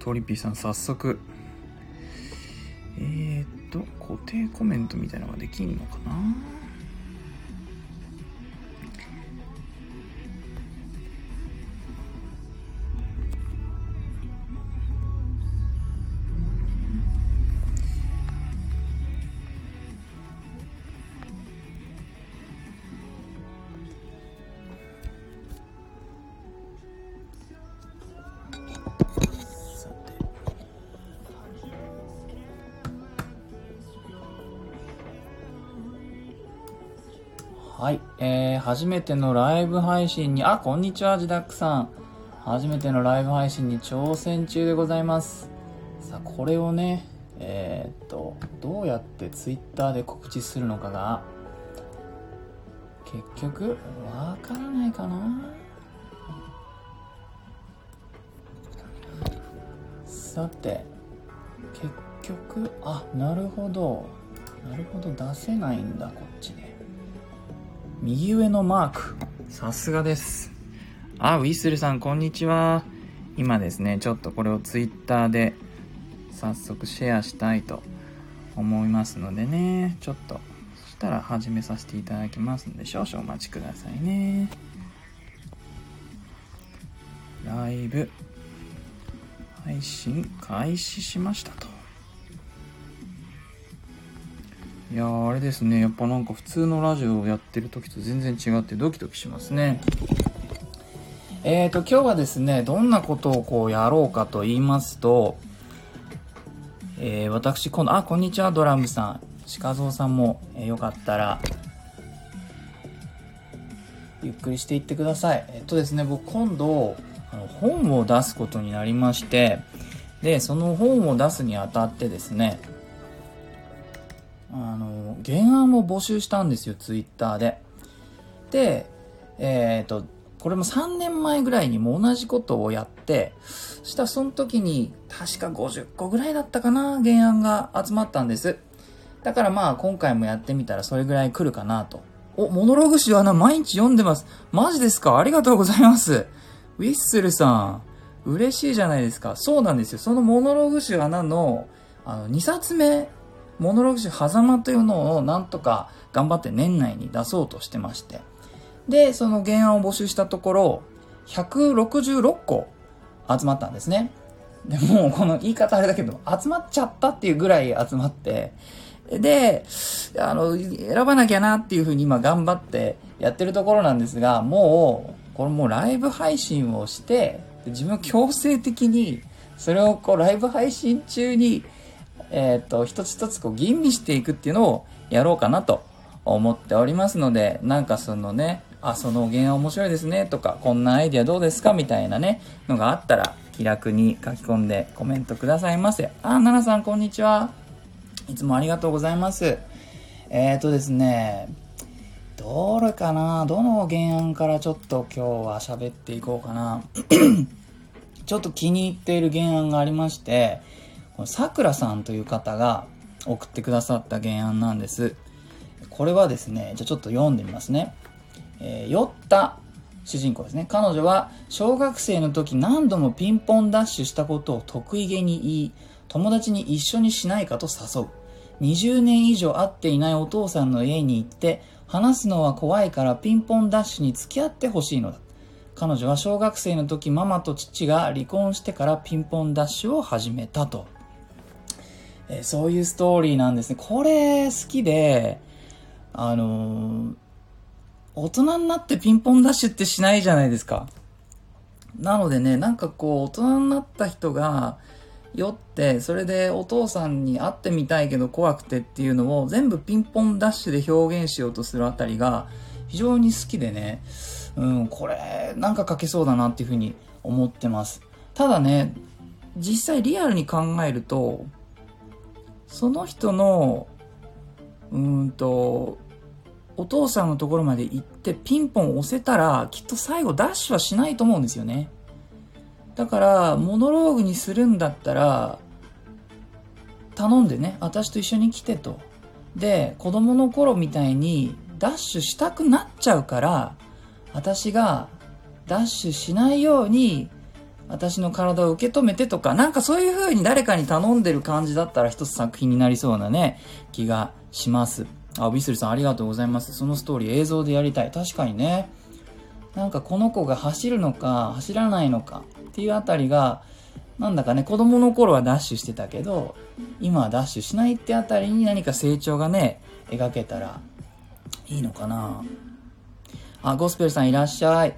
トリピーさん早速。えー、っと固定コメントみたいなのができんのかな？初めてのライブ配信に、あ、こんにちは、ジダックさん。初めてのライブ配信に挑戦中でございます。さあ、これをね、えー、っと、どうやってツイッターで告知するのかが、結局、わからないかなさて、結局、あ、なるほど。なるほど、出せないんだ、こっちで。右上のマーク。さすがです。あ、ウィッスルさん、こんにちは。今ですね、ちょっとこれをツイッターで早速シェアしたいと思いますのでね、ちょっと、そしたら始めさせていただきますので、少々お待ちくださいね。ライブ、配信開始しましたと。いやあれですね。やっぱなんか普通のラジオをやってる時と全然違ってドキドキしますね。えーと今日はですねどんなことをこうやろうかと言いますとえー、私今度あこんにちはドラムさん。鹿蔵さんも、えーよかったらゆっくりしていってください。えっとですね僕今度あの本を出すことになりましてでその本を出すにあたってですね原案を募集したんですよツイッターで。でえっ、とこれも3年前ぐらいにも同じことをやってそしたらその時に確か50個ぐらいだったかな原案が集まったんです。だからまあ今回もやってみたらそれぐらい来るかなと。おモノログ集はな毎日読んでます。マジですか？ありがとうございます。ウィッスルさん嬉しいじゃないですか。そうなんですよ。そのモノログ集穴のあの2冊目モノログ集狭間というのをなんとか頑張って年内に出そうとしてまして。で、その原案を募集したところ、166個集まったんですね。でもうこの言い方あれだけど、集まっちゃったっていうぐらい集まって、で、あの、選ばなきゃなっていうふうに今頑張ってやってるところなんですが、もう、これもうライブ配信をして、自分強制的に、それをこうライブ配信中に、えっ、と、一つ一つこう吟味していくっていうのをやろうかなと思っておりますので、なんかそのね、あ、その原案面白いですねとか、こんなアイディアどうですかみたいなね、のがあったら気楽に書き込んでコメントくださいませ。あ、奈々さんこんにちは。いつもありがとうございます。えっ、とですね、どれかな？どの原案からちょっと今日は喋っていこうかな。ちょっと気に入っている原案がありまして、さくらさんという方が送ってくださった原案なんです。これはですね、じゃあちょっと読んでみますね。えー酔った主人公ですね。彼女は小学生の時何度もピンポンダッシュしたことを得意げに言い、友達に一緒にしないかと誘う。20年以上会っていないお父さんの家に行って、話すのは怖いからピンポンダッシュに付き合ってほしいのだ。彼女は小学生の時ママと父が離婚してからピンポンダッシュを始めたと。えそういうストーリーなんですね。これ好きで、あのー大人になってピンポンダッシュってしないじゃないですか。なのでね、なんかこう、大人になった人が酔って、それでお父さんに会ってみたいけど怖くてっていうのを全部ピンポンダッシュで表現しようとするあたりが非常に好きでね、うん、これ、なんか書けそうだなっていうふうに思ってます。ただね、実際リアルに考えると、その人の、うんと、お父さんのところまで行ってピンポン押せたら、きっと最後ダッシュはしないと思うんですよね。だから、モノローグにするんだったら、頼んでね、私と一緒に来てと。で、子供の頃みたいにダッシュしたくなっちゃうから、私がダッシュしないように、私の体を受け止めてとか、なんかそういう風に誰かに頼んでる感じだったら一つ作品になりそうなね、気がします。あ、ウィスルさんありがとうございます。そのストーリー映像でやりたい。確かにね。なんかこの子が走るのか、走らないのかっていうあたりが、なんだかね、子供の頃はダッシュしてたけど、今はダッシュしないってあたりに何か成長がね、描けたらいいのかな。あ、ゴスペルさんいらっしゃい。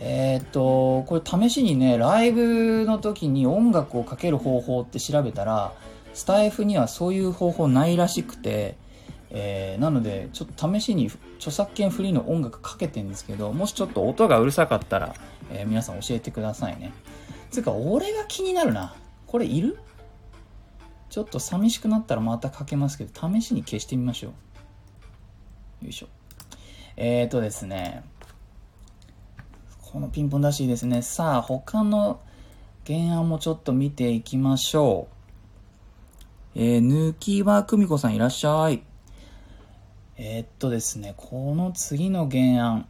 えー、っと、これ試しにね、ライブの時に音楽をかける方法って調べたら、スタイフにはそういう方法ないらしくて、えー、なので、ちょっと試しに著作権フリーの音楽かけてんですけど、もしちょっと音がうるさかったら、えー、皆さん教えてくださいね。つうか、俺が気になるな。これいる？ちょっと寂しくなったらまたかけますけど、試しに消してみましょう。よいしょ。えーとですね、このピンポン出しいですね。さあ、他の原案もちょっと見ていきましょう。えー、抜きは久美子さんいらっしゃい。えー、っとですね、この次の原案。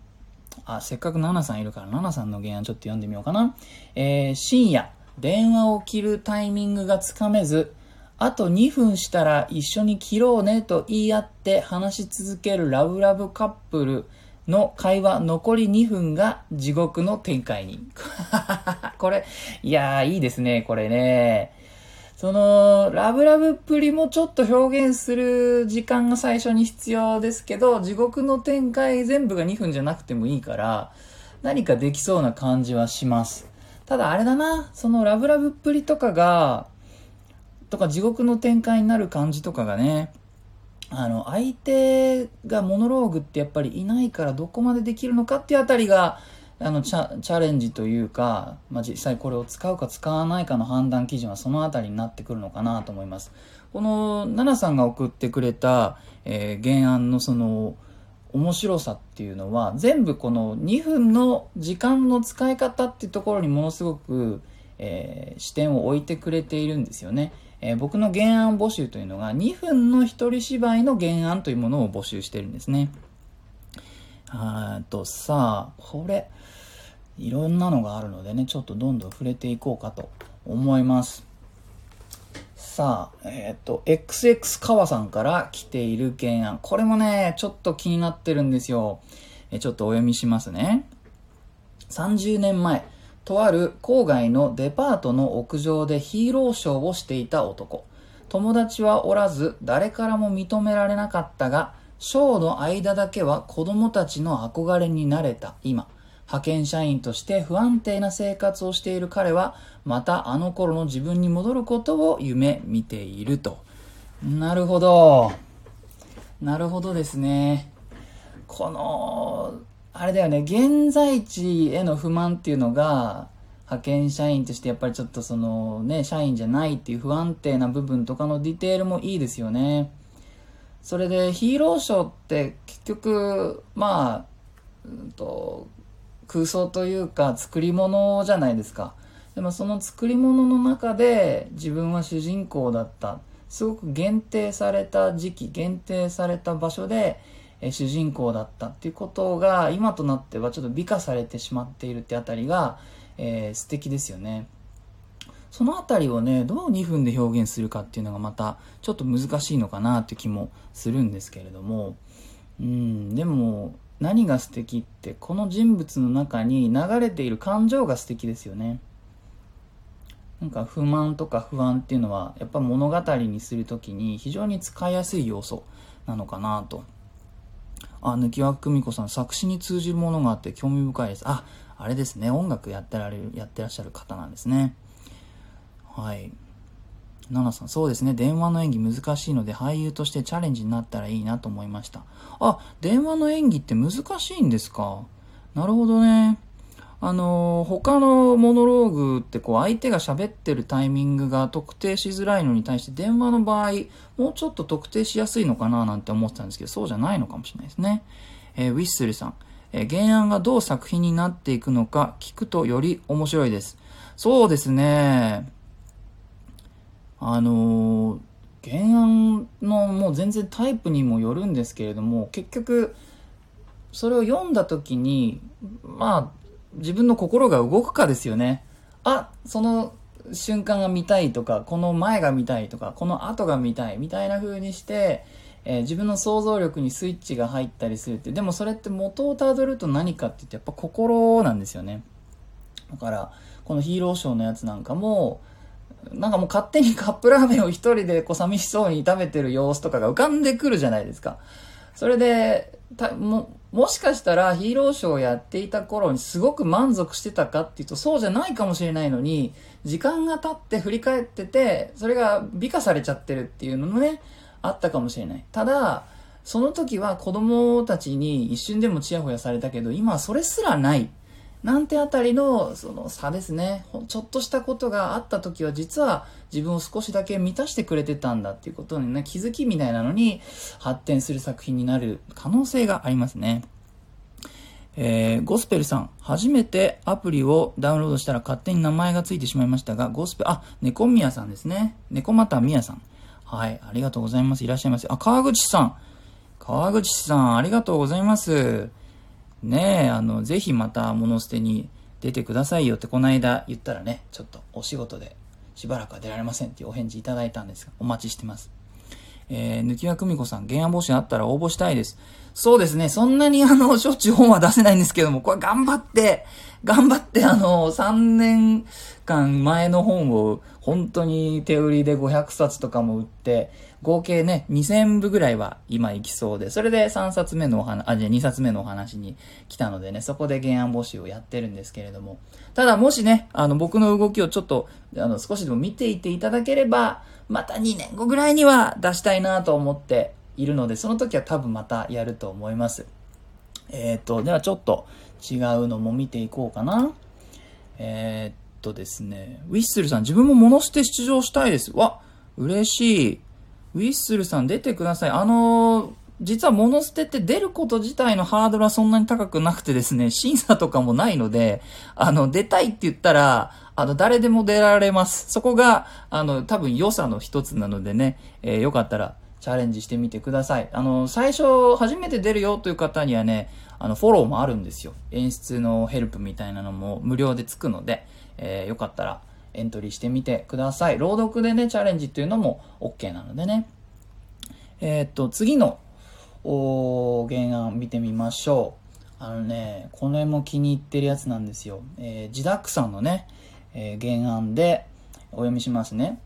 あ、せっかくナナさんいるから、ナナさんの原案ちょっと読んでみようかな。えー、深夜、電話を切るタイミングがつかめず、あと2分したら一緒に切ろうねと言い合って話し続けるラブラブカップルの会話残り2分が地獄の展開に。これ、いやーいいですね、これね。その、ラブラブっぷりもちょっと表現する時間が最初に必要ですけど、地獄の展開全部が2分じゃなくてもいいから、何かできそうな感じはします。ただあれだな、そのラブラブっぷりとかが、とか地獄の展開になる感じとかがね、あの、相手がモノローグってやっぱりいないからどこまでできるのかっていうあたりが、あのチャ、チャレンジというか、まあ、実際これを使うか使わないかの判断基準はそのあたりになってくるのかなと思います。この、奈々さんが送ってくれた、えー、原案のその、面白さっていうのは、全部この2分の時間の使い方っていうところにものすごく、えー、視点を置いてくれているんですよね。えー、僕の原案募集というのが2分の一人芝居の原案というものを募集してるんですね。あとさあ、これ、いろんなのがあるのでね、ちょっとどんどん触れていこうかと思います。さあ、えっ、ー、と、XX 川さんから来ている原案。これもね、ちょっと気になってるんですよ。えちょっとお読みしますね。30年前、とある郊外のデパートの屋上でヒーローショーをしていた男。友達はおらず、誰からも認められなかったが、ショーの間だけは子供たちの憧れになれた今。派遣社員として不安定な生活をしている彼は、またあの頃の自分に戻ることを夢見ていると。なるほど。なるほどですね。この、あれだよね、現在地への不満っていうのが、派遣社員としてやっぱりちょっとそのね、社員じゃないっていう不安定な部分とかのディテールもいいですよね。それでヒーローショーって結局、まあ、うんと、空想というか作り物じゃないですか。でもその作り物の中で自分は主人公だった。すごく限定された時期、限定された場所で、え主人公だったっていうことが今となってはちょっと美化されてしまっているってあたりが、えー、素敵ですよね。そのあたりをね、どう2分で表現するかっていうのがまたちょっと難しいのかなって気もするんですけれども、うん、でも何が素敵ってこの人物の中に流れている感情が素敵ですよねなんか不満とか不安っていうのはやっぱ物語にする時に非常に使いやすい要素なのかなとあ抜き輪久美子さん作詞に通じるものがあって興味深いですああれですね音楽やってられるやってらっしゃる方なんですねはい奈々さん、そうですね。電話の演技難しいので、俳優としてチャレンジになったらいいなと思いました。あ、電話の演技って難しいんですか？なるほどね。あの、他のモノローグってこう相手が喋ってるタイミングが特定しづらいのに対して電話の場合、もうちょっと特定しやすいのかななんて思ってたんですけど、そうじゃないのかもしれないですね。えー、ウィッスルさん、えー、原案がどう作品になっていくのか聞くとより面白いです。そうですね。あのー、原案のもう全然タイプにもよるんですけれども結局それを読んだ時にまあ自分の心が動くかですよねあ、その瞬間が見たいとか、この前が見たいとか、この後が見たいみたいな風にして、えー、自分の想像力にスイッチが入ったりするって、でもそれって元をたどると何かって言ってやっぱ心なんですよね。だから、このヒーローショーのやつなんかも、なんかもう勝手にカップラーメンを一人でこう寂しそうに食べてる様子とかが浮かんでくるじゃないですか。それで、たも、もしかしたらヒーローショーをやっていた頃にすごく満足してたかっていうとそうじゃないかもしれないのに、時間が経って振り返ってて、それが美化されちゃってるっていうのもね、あったかもしれない。ただ、その時は子供たちに一瞬でもチヤホヤされたけど、今はそれすらない。なんてあたりのその差ですね。ちょっとしたことがあった時は実は自分を少しだけ満たしてくれてたんだっていうことにね、気づきみたいなのに発展する作品になる可能性がありますね。えー、ゴスペルさん、初めてアプリをダウンロードしたら勝手に名前がついてしまいましたが、ゴスペ、あ、猫宮さんですね。猫又宮さん。はい、ありがとうございます。いらっしゃいませ。あ、川口さん。川口さん、ありがとうございます。ねえ、あの、ぜひまた物捨てに出てくださいよってこの間言ったらね、ちょっとお仕事でしばらくは出られませんっていうお返事いただいたんですが、お待ちしてます。えー、抜き輪久美子さん、原案募集あったら応募したいです。そうですね、そんなにあの、しょっちゅう本は出せないんですけども、これ頑張って、頑張ってあの、3年間前の本を本当に手売りで500冊とかも売って、合計ね、2000部ぐらいは今行きそうで、それで3冊目のお話、あ、じゃあ2冊目のお話に来たのでね、そこで原案募集をやってるんですけれども、ただもしね、あの僕の動きをちょっと、あの少しでも見ていていただければ、また2年後ぐらいには出したいなと思っているので、その時は多分またやると思います。えっ、と、ではちょっと違うのも見ていこうかな。えー、っとですね、ウィッスルさん、自分も物捨て出場したいです。わ、嬉しい。ウィッスルさん出てください。あのー、実は物捨てって出ること自体のハードルはそんなに高くなくてですね、審査とかもないので、あの、出たいって言ったら、あの、誰でも出られます。そこが、あの、多分良さの一つなのでね、えー、よかったらチャレンジしてみてください。あの、最初、初めて出るよという方にはね、あの、フォローもあるんですよ。演出のヘルプみたいなのも無料でつくので、えー、よかったら、エントリーしてみてください。朗読でね、チャレンジっていうのも OK なのでね。えー、っと、次の、お原案見てみましょう。あのね、この絵も気に入ってるやつなんですよ。えー、自宅さんのね、えー、原案でお読みしますね。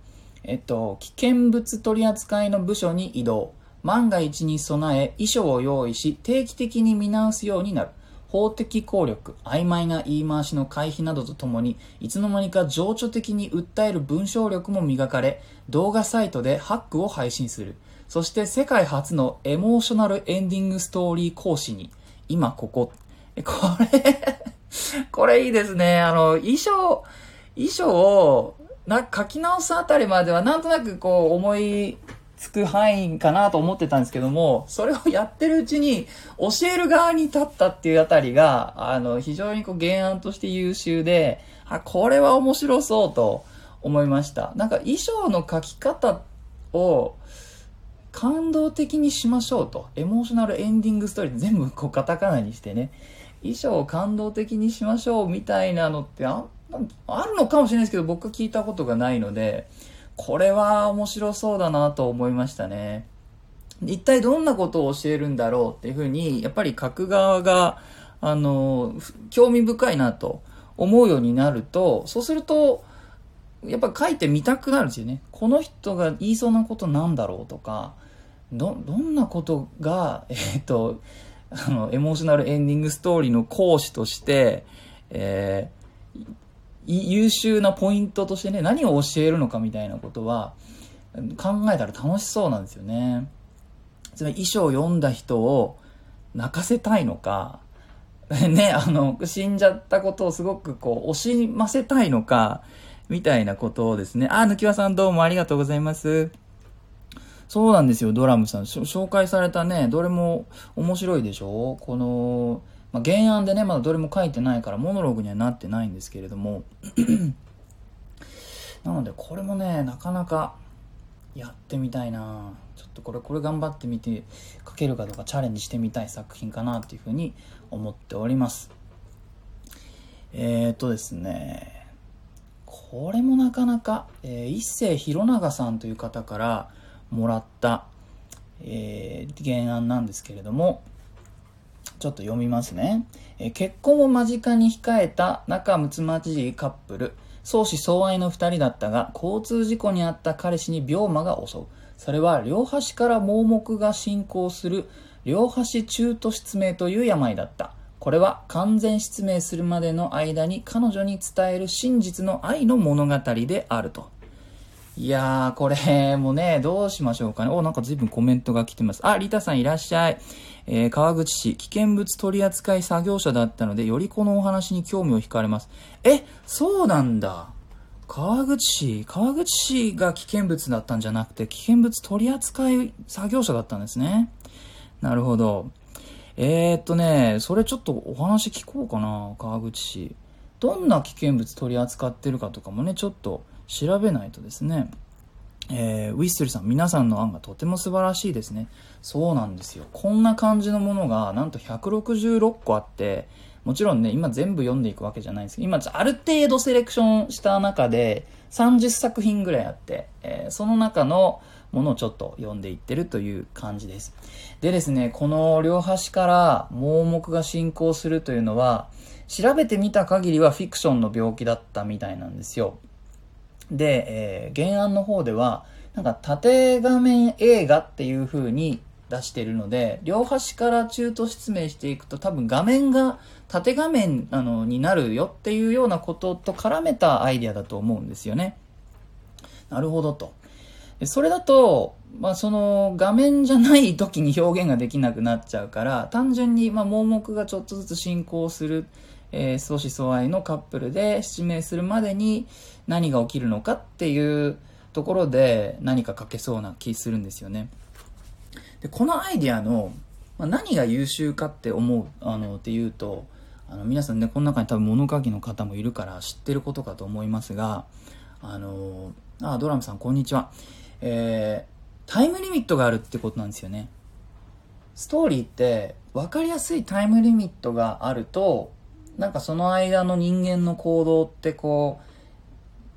えっと、危険物取扱いの部署に移動。万が一に備え、遺書を用意し、定期的に見直すようになる。法的効力、曖昧な言い回しの回避などとともに、いつの間にか情緒的に訴える文章力も磨かれ、動画サイトでハックを配信する。そして世界初のエモーショナルエンディングストーリー講師に、今ここ。これ これいいですね。あの、衣装、衣装を、な、書き直すあたりまではなんとなくこう思いつく範囲かなと思ってたんですけども、それをやってるうちに、教える側に立ったっていうあたりが、あの、非常にこう原案として優秀で、あ、これは面白そうと思いました。なんか衣装の書き方を、感動的にしましょうと。エモーショナルエンディングストーリー全部こうカタカナにしてね。衣装を感動的にしましょうみたいなのってああるのかもしれないですけど僕は聞いたことがないので、これは面白そうだなと思いましたね。一体どんなことを教えるんだろうっていうふうに、やっぱり書く側が、あの、興味深いなと思うようになると、そうすると、やっぱ書いてみたくなるんですよね。この人が言いそうなことなんだろうとか、ど、どんなことが、えっ、と、あの、エモーショナルエンディングストーリーの講師として、えー、優秀なポイントとしてね、何を教えるのかみたいなことは、考えたら楽しそうなんですよね。つまり衣装を読んだ人を泣かせたいのか、ね、あの、死んじゃったことをすごくこう、惜しませたいのか、みたいなことをですね。あ、抜きわさんどうもありがとうございます。そうなんですよ、ドラムさん。紹介されたね、どれも面白いでしょ？この、まあ、原案でね、まだどれも書いてないから、モノローグにはなってないんですけれども、なので、これもね、なかなかやってみたいなちょっとこれ、これ頑張ってみて、書けるかどうかチャレンジしてみたい作品かなっていうふうに思っております。えーとですね、これもなかなか、えー、一世弘長さんという方からもらった、えー、原案なんですけれども、ちょっと読みますね。え、結婚を間近に控えた仲睦まじいカップル、相思相愛の二人だったが、交通事故に遭った彼氏に病魔が襲う。それは両端から盲目が進行する両端中途失明という病だった。これは完全失明するまでの間に彼女に伝える真実の愛の物語であると。いやー、これもね、どうしましょうかね。お、なんか随分コメントが来てます。あ、リタさんいらっしゃい。えー、川口市、危険物取扱作業者だったので、よりこのお話に興味を惹かれます。え、そうなんだ。川口市、川口市が危険物だったんじゃなくて、危険物取扱作業者だったんですね。なるほど。えー、っとね、それちょっとお話聞こうかな、川口市。どんな危険物取り扱ってるかとかもね、ちょっと調べないとですね。えー、ウィッストリーさん、皆さんの案がとても素晴らしいですね。そうなんですよ。こんな感じのものが、なんと166個あって、もちろんね、今全部読んでいくわけじゃないんですけど、今ある程度セレクションした中で、30作品ぐらいあって、えー、その中のものをちょっと読んでいってるという感じです。でですね、この両端から盲目が進行するというのは、調べてみた限りはフィクションの病気だったみたいなんですよ。で、えー、原案の方では、なんか縦画面映画っていう風に出してるので、両端から中途失明していくと多分画面が縦画面あのになるよっていうようなことと絡めたアイデアだと思うんですよね。なるほどと。それだと、まあ、その画面じゃない時に表現ができなくなっちゃうから、単純に、ま、盲目がちょっとずつ進行する、えー、相思相愛のカップルで失明するまでに何が起きるのかっていうところで何か書けそうな気するんですよね。で、このアイディアの、まあ、何が優秀かって思う、あの、っていうと、あの、皆さんね、この中に多分物書きの方もいるから知ってることかと思いますが、あの、あ、ドラムさんこんにちは。えー、タイムリミットがあるってことなんですよね。ストーリーって分かりやすいタイムリミットがあると、なんかその間の人間の行動ってこう、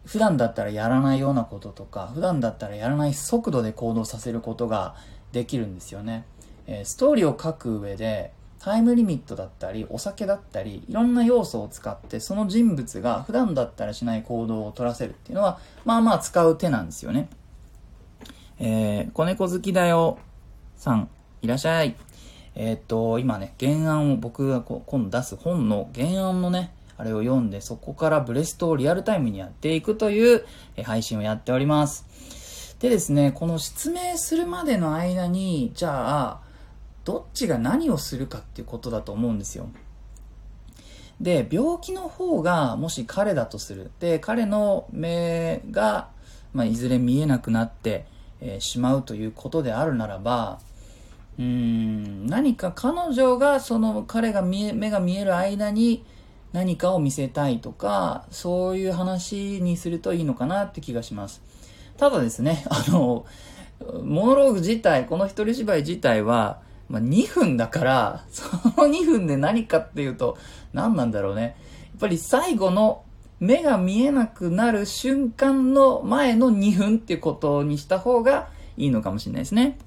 普段だったらやらないようなこととか、普段だったらやらない速度で行動させることができるんですよね。えー、ストーリーを書く上で、タイムリミットだったり、お酒だったり、いろんな要素を使って、その人物が普段だったらしない行動を取らせるっていうのは、まあまあ使う手なんですよね。えー、子猫好きだよさん、いらっしゃい。えー、っと、今ね、原案を僕がこ今度出す本の原案のね、あれを読んで、そこからブレストをリアルタイムにやっていくという、配信をやっております。でですね、この失明するまでの間に、じゃあ、どっちが何をするかっていうことだと思うんですよ。で、病気の方がもし彼だとする。で、彼の目が、まあ、いずれ見えなくなって、えー、しまうということであるならば、うーん、何か彼女がその彼が見え、目が見える間に何かを見せたいとか、そういう話にするといいのかなって気がします。ただですね、あの、モノローグ自体、この一人芝居自体は、まあ、2分だから、その2分で何かっていうと、何なんだろうね。やっぱり最後の目が見えなくなる瞬間の前の2分っていうことにした方がいいのかもしれないですね。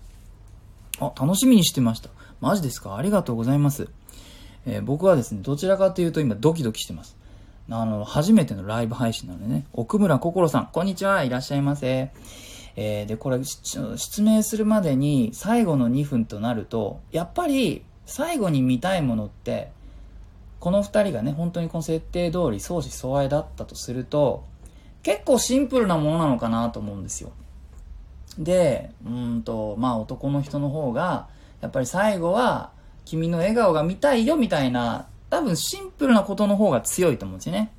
あ、楽しみにしてました。マジですか？ありがとうございます。えー、僕はですね、どちらかというと今ドキドキしてます。あの、初めてのライブ配信なのでね、奥村心さん、こんにちは、いらっしゃいませ。えー、で、これ、失明するまでに最後の2分となると、やっぱり最後に見たいものって、この2人がね、本当にこの設定通り相思相愛だったとすると、結構シンプルなものなのかなと思うんですよ。で、うんと、まあ男の人の方が、やっぱり最後は、君の笑顔が見たいよみたいな、多分シンプルなことの方が強いと思うんですよね。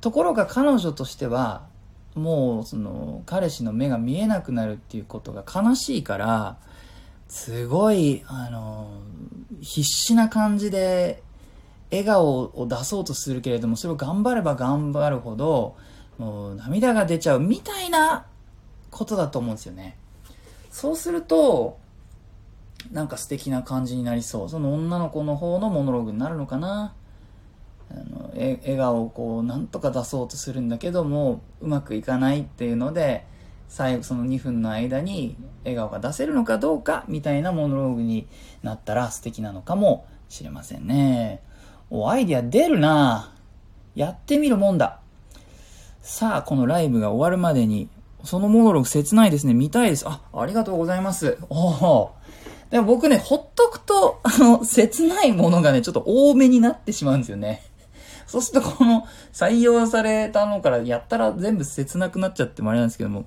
ところが彼女としては、もうその彼氏の目が見えなくなるっていうことが悲しいから、すごい、あの、必死な感じで笑顔を出そうとするけれども、それを頑張れば頑張るほど、もう涙が出ちゃうみたいなことだと思うんですよね。そうすると、なんか素敵な感じになりそう。その女の子の方のモノローグになるのかな。あのえ笑顔をこうなんとか出そうとするんだけどもうまくいかないっていうので最後その2分の間に笑顔が出せるのかどうかみたいなモノローグになったら素敵なのかもしれませんね。お、アイディア出るなやってみるもんだ。さあ、このライブが終わるまでに、そのモノローグ切ないですね。見たいです。あ、ありがとうございます。おお。でも僕ね、ほっとくと、あの、切ないものがね、ちょっと多めになってしまうんですよね。そうするとこの採用されたのからやったら全部切なくなっちゃってもあれなんですけども、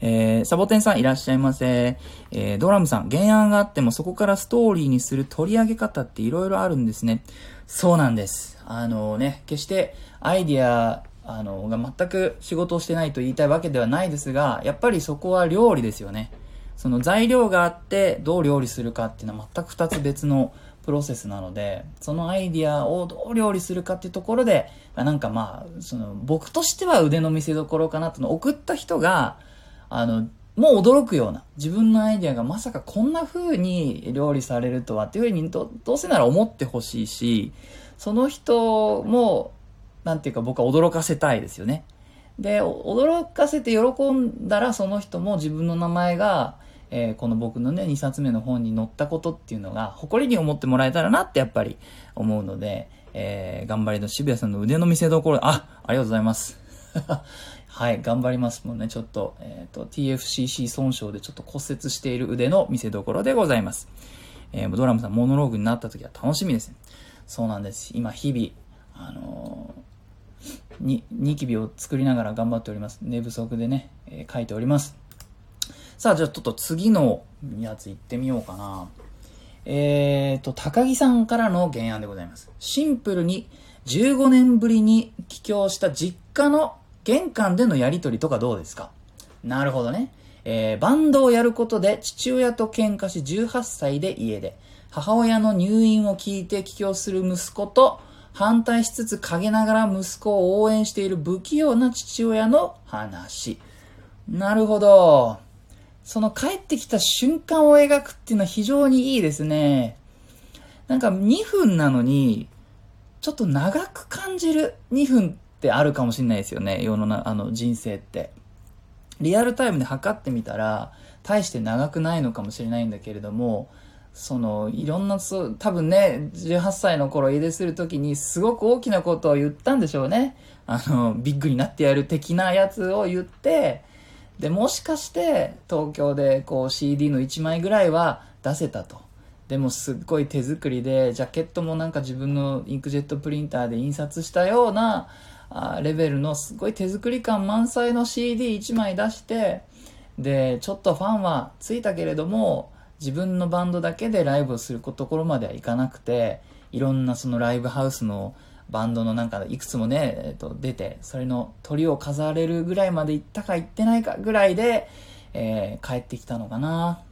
えー、サボテンさんいらっしゃいませ。えー、ドラムさん、原案があってもそこからストーリーにする取り上げ方って色々あるんですね。そうなんです。あのーね、決してアイディア、あの、が全く仕事をしてないと言いたいわけではないですが、やっぱりそこは料理ですよね。その材料があってどう料理するかっていうのは全く二つ別のプロセスなので、そのアイディアをどう料理するかっていうところで、なんかまあ、その僕としては腕の見せ所かなとの送った人が、あの、もう驚くような、自分のアイディアがまさかこんな風に料理されるとはっていう風に、どうせなら思ってほしいし、その人も、なんていうか僕は驚かせたいですよね。で、驚かせて喜んだらその人も自分の名前が、えー、この僕のね、2冊目の本に載ったことっていうのが、誇りに思ってもらえたらなってやっぱり思うので、えー、頑張りの渋谷さんの腕の見せ所、あ、ありがとうございます。はい、頑張りますもんね。ちょっと、えっ、ー、と、TFCC 損傷でちょっと骨折している腕の見せ所でございます。えー、ドラムさん、モノローグになった時は楽しみですね。そうなんです。今、日々、あのー、に、ニキビを作りながら頑張っております。寝不足でね、えー、書いております。さあ、じゃあちょっと次のやつ行ってみようかな。えーと、高木さんからの原案でございます。シンプルに15年ぶりに帰郷した実家の玄関でのやりとりとかどうですか？なるほどね。えー、バンドをやることで父親と喧嘩し18歳で家で、母親の入院を聞いて帰郷する息子と、反対しつつ陰ながら息子を応援している不器用な父親の話。なるほど。その帰ってきた瞬間を描くっていうのは非常にいいですね。なんか2分なのに、ちょっと長く感じる2分ってあるかもしれないですよね。世のな、あの人生って。リアルタイムで測ってみたら、大して長くないのかもしれないんだけれども、その、いろんな、そう、多分ね、18歳の頃家出するときにすごく大きなことを言ったんでしょうね。あの、ビッグになってやる的なやつを言って、で、もしかして東京でこう CD の1枚ぐらいは出せたと。でもすっごい手作りで、ジャケットもなんか自分のインクジェットプリンターで印刷したような、あレベルのすごい手作り感満載の CD1 枚出して、で、ちょっとファンはついたけれども、自分のバンドだけでライブをするところまではいかなくて、いろんなそのライブハウスのバンドのなんかいくつもね、えっと、出て、それの鳥を飾れるぐらいまで行ったか行ってないかぐらいで、えー、帰ってきたのかな。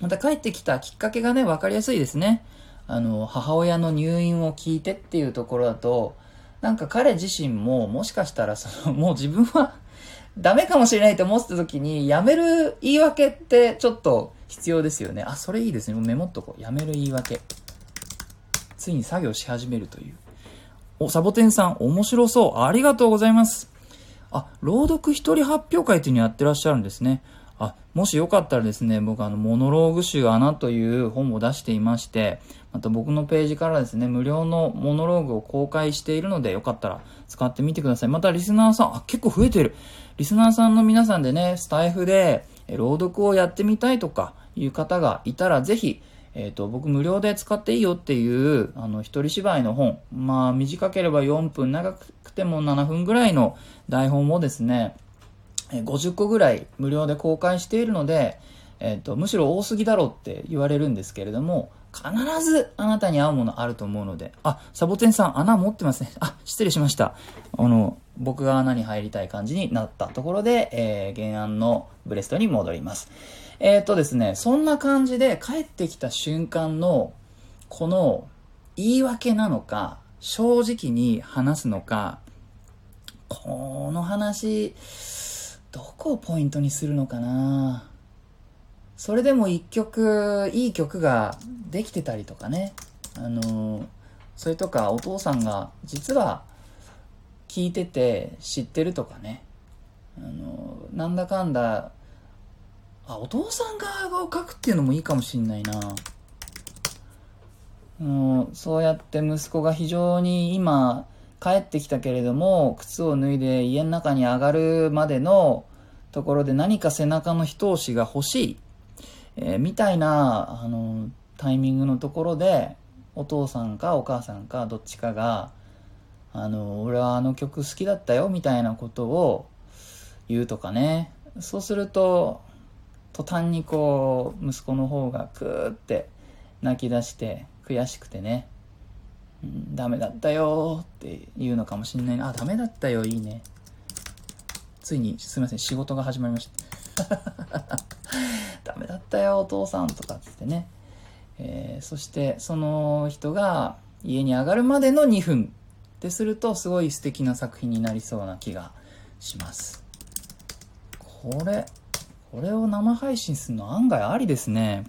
また帰ってきたきっかけがね、わかりやすいですね。あの、母親の入院を聞いてっていうところだと、なんか彼自身ももしかしたらその、もう自分は ダメかもしれないと思ってた時に、やめる言い訳ってちょっと必要ですよね。あ、それいいですね。メモっとこう。やめる言い訳。ついに作業し始めるという。お、サボテンさん、面白そう。ありがとうございます。あ、朗読一人発表会っていうのやってらっしゃるんですね。あ、もしよかったらですね、僕あの、モノローグ集穴という本を出していまして、また僕のページからですね、無料のモノローグを公開しているので、よかったら使ってみてください。またリスナーさん、あ、結構増えてる。リスナーさんの皆さんでね、スタイフで朗読をやってみたいとかいう方がいたら、ぜひ、えっ、ー、と、僕無料で使っていいよっていう、あの、一人芝居の本。まあ、短ければ4分、長くても7分ぐらいの台本をですね、50個ぐらい無料で公開しているので、えっ、ー、と、むしろ多すぎだろうって言われるんですけれども、必ずあなたに合うものあると思うので、あ、サボテンさん穴持ってますね。あ、失礼しました。あの、僕が穴に入りたい感じになったところで、えー、原案のブレストに戻ります。えっ、とですね、そんな感じで帰ってきた瞬間の、この言い訳なのか、正直に話すのか、この話、どこをポイントにするのかなそれでも一曲、いい曲ができてたりとかね。あの、それとかお父さんが実は聞いてて知ってるとかねあのなんだかんだあお父さん側を書くっていうのもいいかもしんないな。もうそうやって息子が非常に今帰ってきたけれども靴を脱いで家の中に上がるまでのところで何か背中の一押しが欲しい、えー、みたいなあのタイミングのところでお父さんかお母さんかどっちかがあの俺はあの曲好きだったよみたいなことを言うとかね。そうすると途端にこう息子の方がクーって泣き出して悔しくてね、うん、ダメだったよって言うのかもしんないな。あダメだったよいいね。ついにすいません仕事が始まりました。ダメだったよお父さんとかっつってね、えー、そしてその人が家に上がるまでの2分ってするとすごい素敵な作品になりそうな気がします。これこれを生配信するの案外ありですね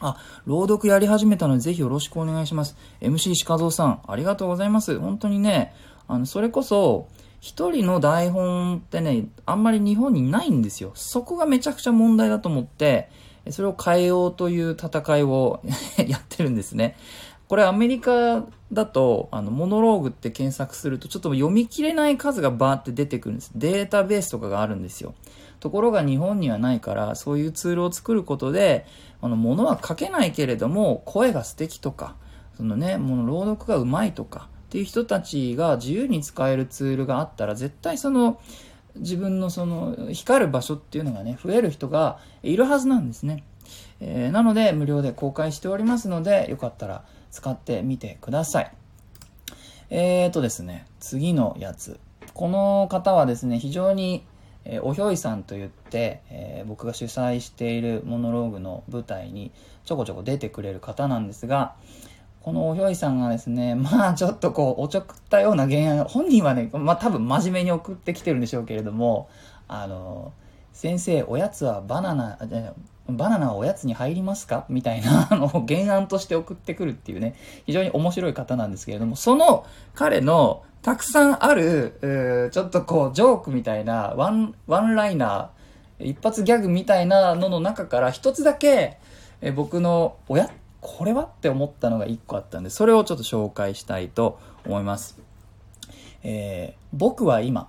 あ、朗読やり始めたのでぜひよろしくお願いします。MC 鹿蔵さん、ありがとうございます。本当にね、あの、それこそ、一人の台本ってね、あんまり日本にないんですよ。そこがめちゃくちゃ問題だと思って、それを変えようという戦いを やってるんですね。これアメリカだと、あの、モノローグって検索すると、ちょっと読み切れない数がバーって出てくるんです。データベースとかがあるんですよ。ところが日本にはないから、そういうツールを作ることで、あの、物は書けないけれども、声が素敵とか、そのね、もの朗読がうまいとか、っていう人たちが自由に使えるツールがあったら、絶対その、自分のその、光る場所っていうのがね、増える人がいるはずなんですね。えー、なので、無料で公開しておりますので、よかったら、使ってみてください。えーとですね、次のやつ。この方はですね、非常に、えー、おひょいさんと言って、えー、僕が主催しているモノローグの舞台にちょこちょこ出てくれる方なんですが、このおひょいさんがですね、まあちょっとこう、おちょくったような原案、本人はね、まあ多分真面目に送ってきてるんでしょうけれども、あの、先生、おやつはバナナ、バナナはおやつに入りますか？みたいな、あの、原案として送ってくるっていうね、非常に面白い方なんですけれども、その彼のたくさんある、ちょっとこう、ジョークみたいな、 one、one-liner、一発ギャグみたいなのの中から一つだけ、え僕の、おやこれはって思ったのが一個あったんで、それをちょっと紹介したいと思います。えー、僕は今、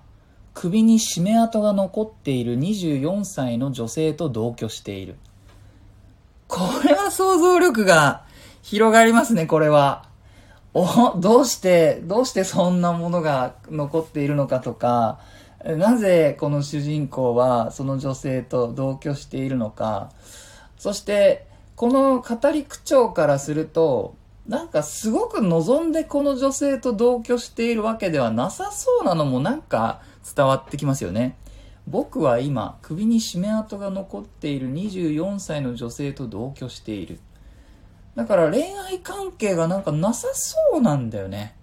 首に締め跡が残っている24歳の女性と同居している。これは想像力が広がりますね、これは。お、どうして、どうしてそんなものが残っているのかとか、なぜこの主人公はその女性と同居しているのか、そして、この語り口調からすると、なんかすごく望んでこの女性と同居しているわけではなさそうなのもなんか伝わってきますよね。僕は今、首に締め跡が残っている24歳の女性と同居している。だから恋愛関係がなんかなさそうなんだよね。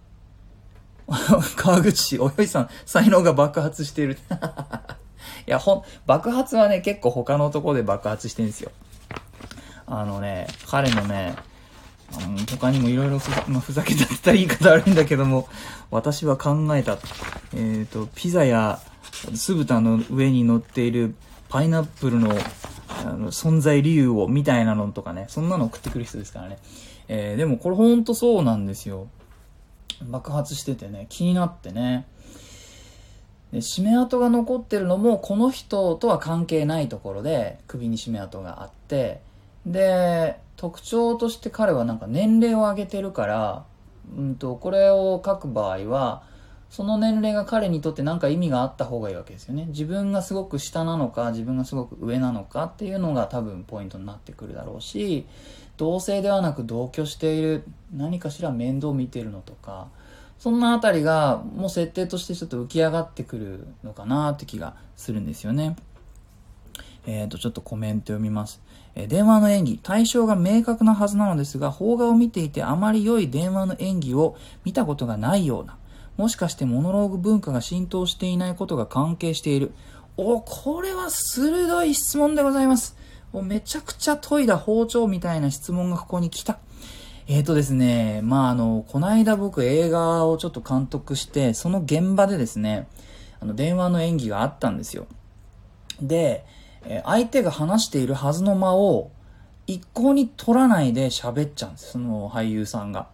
川口、およいさん、才能が爆発してる。いや、ほん、爆発はね、結構他のとこで爆発してるんですよ。あのね、彼のね、あの他にもいろいろふざけたって言った言い方悪いんだけども、私は考えた。えっ、ー、と、ピザや酢豚の上に乗っているパイナップルのあの存在理由をみたいなのとかね、そんなの送ってくる人ですからね。えー、でもこれほんとそうなんですよ。爆発しててね、気になってね。で、締め跡が残ってるのも、この人とは関係ないところで、首に締め跡があって、で、特徴として彼はなんか年齢を上げてるから、うんと、これを書く場合は、その年齢が彼にとって何か意味があった方がいいわけですよね。自分がすごく下なのか、自分がすごく上なのかっていうのが多分ポイントになってくるだろうし、同性ではなく同居している、何かしら面倒見てるのとか、そんなあたりがもう設定としてちょっと浮き上がってくるのかなって気がするんですよね。えっ、ー、と、ちょっとコメント読みます。えー、電話の演技、対象が明確なはずなのですが、邦画を見ていてあまり良い電話の演技を見たことがないような。もしかしてモノローグ文化が浸透していないことが関係している。お、これは鋭い質問でございます。めちゃくちゃ研いだ包丁みたいな質問がここに来た。えーとですね、まああの、この間僕映画をちょっと監督して、その現場でですね、あの、電話の演技があったんですよ。で、え相手が話しているはずの間を、一向に取らないで喋っちゃうんです、その俳優さんが。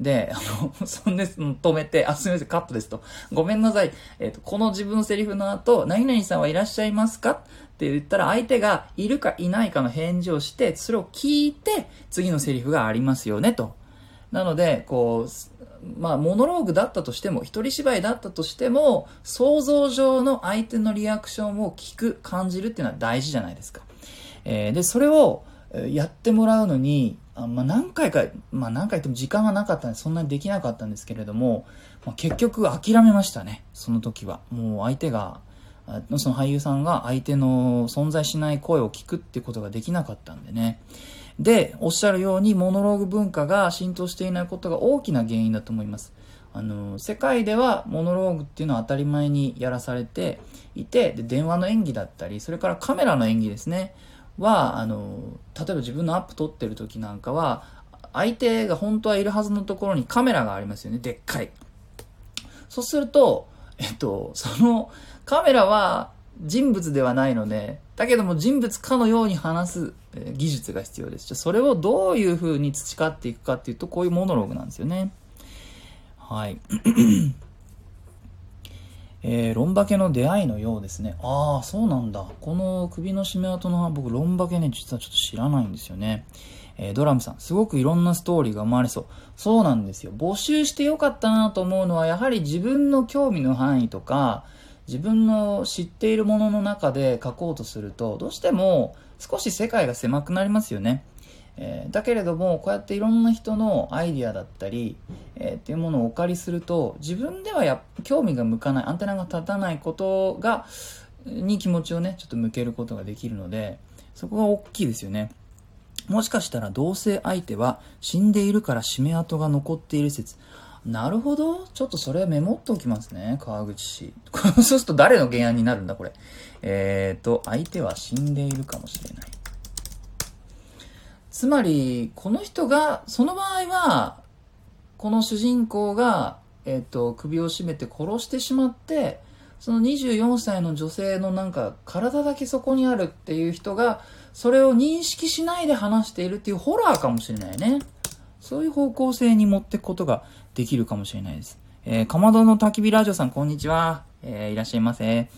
で、あの、そんで、止めて、あ、すみません、カットですと。ごめんなさい。えっ、ー、と、この自分のセリフの後、何々さんはいらっしゃいますか？って言ったら、相手がいるかいないかの返事をして、それを聞いて、次のセリフがありますよね、と。なので、こう、まあ、モノローグだったとしても、一人芝居だったとしても、想像上の相手のリアクションを聞く、感じるっていうのは大事じゃないですか。えー、で、それを、やってもらうのに、あまあ、何回か、まあ、何回言っても時間がなかったんでそんなにできなかったんですけれども、まあ、結局諦めましたね、その時は。もう相手が、その俳優さんが相手の存在しない声を聞くってことができなかったんでね。で、おっしゃるようにモノローグ文化が浸透していないことが大きな原因だと思います。あの、世界ではモノローグっていうのは当たり前にやらされていて、で、電話の演技だったり、それからカメラの演技ですね。は、あの、例えば自分のアップ撮ってる時なんかは、相手が本当はいるはずのところにカメラがありますよね、でっかい。そうすると、えっと、そのカメラは人物ではないので、だけども人物かのように話す技術が必要です。じゃそれをどういう風に培っていくかっていうと、こういうモノローグなんですよね。はい。えー、ロンバケの出会いのようですね。ああ、そうなんだ。この首の締め跡の僕、ロンバケね、実はちょっと知らないんですよね。えー、ドラムさん、すごくいろんなストーリーが生まれそう。そうなんですよ。募集してよかったなと思うのは、やはり自分の興味の範囲とか、自分の知っているものの中で書こうとすると、どうしても少し世界が狭くなりますよね。えー、だけれどもこうやっていろんな人のアイディアだったり、えー、っていうものをお借りすると自分ではや興味が向かないアンテナが立たないことがに気持ちをねちょっと向けることができるのでそこが大きいですよねもしかしたら同性相手は死んでいるから締め跡が残っている説なるほど。ちょっとそれメモっておきますね。川口氏。そうすると誰の原案になるんだ、これ。えーと、相手は死んでいるかもしれない。つまり、この人が、その場合は、この主人公が、えっ、と、首を絞めて殺してしまって、その24歳の女性のなんか、体だけそこにあるっていう人が、それを認識しないで話しているっていうホラーかもしれないね。そういう方向性に持っていくことができるかもしれないです。えー、かまどの焚き火ラジオさん、こんにちは。えー、いらっしゃいませ。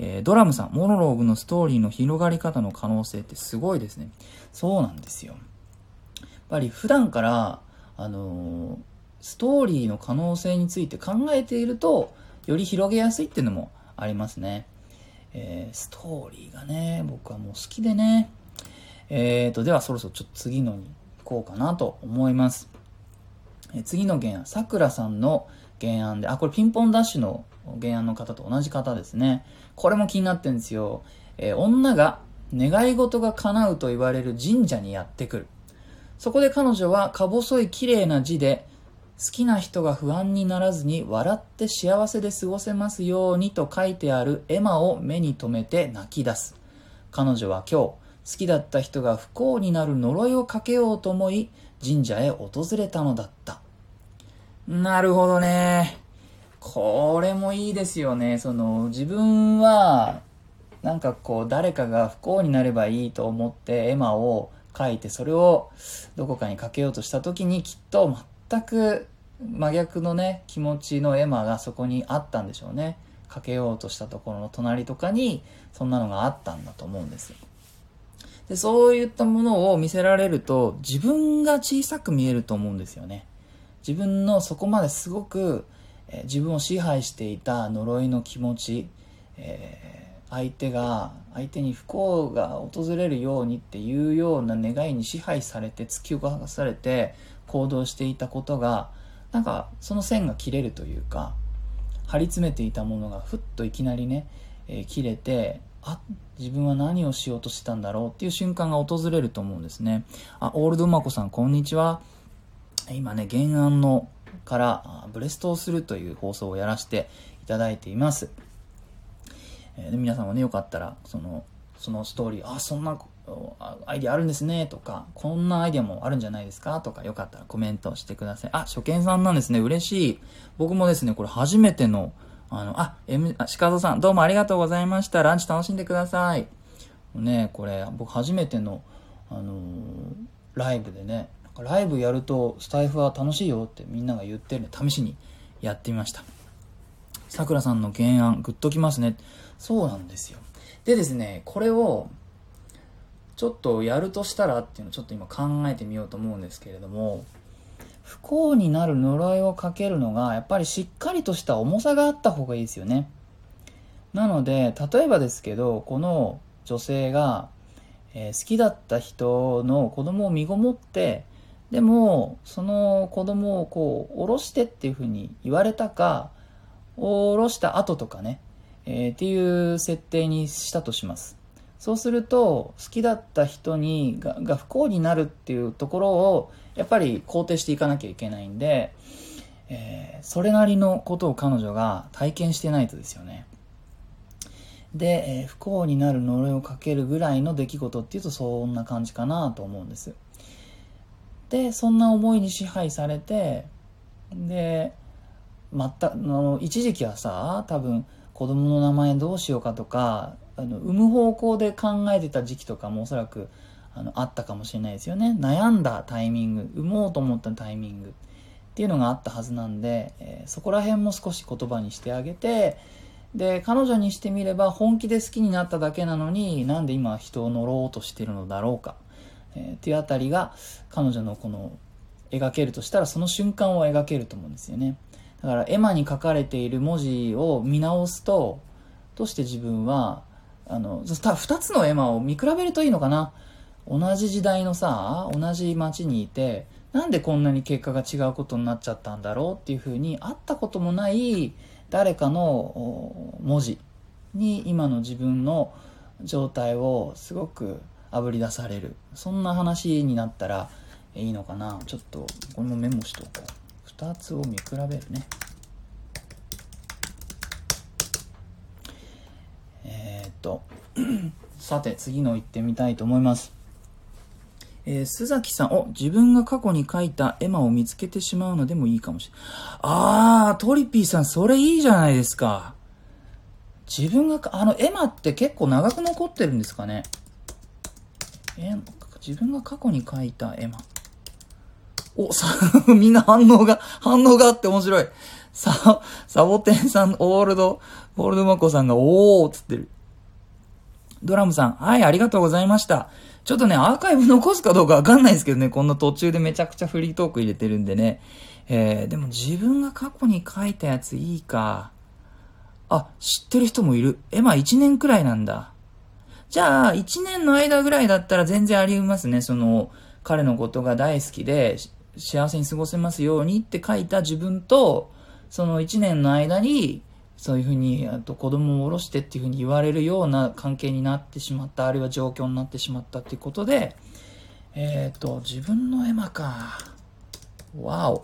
えー、ドラムさん、モノローグのストーリーの広がり方の可能性ってすごいですね。そうなんですよ。やっぱり普段から、あのー、ストーリーの可能性について考えていると、より広げやすいっていうのもありますね。えー、ストーリーがね、僕はもう好きでね。えーと、ではそろそろちょっと次のに行こうかなと思います。え、次の原案、さくらさんの原案で、あ、これピンポンダッシュの原案の方と同じ方ですね。これも気になってるんですよ。えー、女が願い事が叶うと言われる神社にやってくる。そこで彼女はか細い綺麗な字で、好きな人が不安にならずに笑って幸せで過ごせますようにと書いてある絵馬を目に留めて泣き出す。彼女は今日、好きだった人が不幸になる呪いをかけようと思い、神社へ訪れたのだった。なるほどね。これもいいですよね。その、自分は、なんかこう、誰かが不幸になればいいと思って絵馬を描いて、それをどこかにかけようとした時に、きっと全く真逆のね、気持ちの絵馬がそこにあったんでしょうね。かけようとしたところの隣とかに、そんなのがあったんだと思うんですよ。で、そういったものを見せられると、自分が小さく見えると思うんですよね。自分のそこまですごくえ自分を支配していた呪いの気持ち、えー、相手が相手に不幸が訪れるようにっていうような願いに支配されて突き動かされて行動していたことがなんかその線が切れるというか張り詰めていたものがふっといきなりね、えー、切れてあ自分は何をしようとしてたんだろうっていう瞬間が訪れると思うんですね。あオールド馬子さんこんにちは。今ね原案のからブレストをするという放送をやらせていただいています。えー、皆さんもね、よかったら、その、そのストーリー、あ、そんなアイディアあるんですねとか、こんなアイディアもあるんじゃないですかとか、よかったらコメントしてください。あ、初見さんなんですね。嬉しい。僕もですね、これ初めての、あの、あ、M、あ、鹿戸さん、どうもありがとうございました。ランチ楽しんでください。ね、これ、僕初めての、あのー、ライブでね、ライブやるとスタイフは楽しいよってみんなが言ってるんで、試しにやってみました。さくらさんの原案、グッときますね。そうなんですよ。でですね、これを、ちょっとやるとしたらっていうのをちょっと今考えてみようと思うんですけれども、不幸になる呪いをかけるのが、やっぱりしっかりとした重さがあった方がいいですよね。なので、例えばですけど、この女性が、えー、好きだった人の子供を身ごもって、でも、その子供をこう、下ろしてっていうふうに言われたか、下ろした後とかね、えー、っていう設定にしたとします。そうすると好きだった人にがが不幸になるっていうところをやっぱり肯定していかなきゃいけないんで、えー、それなりのことを彼女が体験してないとですよね。で、えー、不幸になる呪いをかけるぐらいの出来事っていうとそんな感じかなと思うんです。でそんな思いに支配されてでまたあの一時期はさ多分子供の名前どうしようかとかあの産む方向で考えてた時期とかもおそらくあのあったかもしれないですよね。悩んだタイミング産もうと思ったタイミングっていうのがあったはずなんで、えー、そこら辺も少し言葉にしてあげてで彼女にしてみれば本気で好きになっただけなのになんで今人を乗ろうとしてるのだろうか、えー、っていうあたりが彼女のこの描けるとしたらその瞬間を描けると思うんですよねだから絵馬に書かれている文字を見直すとどうして自分はあの、二つの絵馬を見比べるといいのかな？同じ時代のさ、同じ街にいて、なんでこんなに結果が違うことになっちゃったんだろうっていうふうに、会ったこともない誰かの文字に今の自分の状態をすごくあぶり出される。そんな話になったらいいのかな？ちょっと、これもメモしとこう。二つを見比べるね。えっと さて次の行ってみたいと思いますえー、須崎さん、お、自分が過去に描いた絵馬を見つけてしまうのでもいいかもしれない。あー、トリピーさん、それいいじゃないですか。自分が、あの、絵馬って結構長く残ってるんですかね？え、自分が過去に描いた絵馬。お、さ、みんな反応が、反応があって面白い。さ、サボテンさん、オールド、オールドマコさんが、おーっつってる。ドラムさん、はい、ありがとうございました。ちょっとね、アーカイブ残すかどうかわかんないですけどね、こんな途中でめちゃくちゃフリートーク入れてるんでね。えー、でも自分が過去に書いたやついいか。あ、知ってる人もいる。え、まあ1年くらいなんだ。じゃあ、1年の間ぐらいだったら全然あり得ますね。その、彼のことが大好きで、幸せに過ごせますようにって書いた自分と、その1年の間に、そういうふうにあと子供を下ろしてっていうふうに言われるような関係になってしまったあるいは状況になってしまったっていうことでえっ、ー、と自分の絵馬か。わお。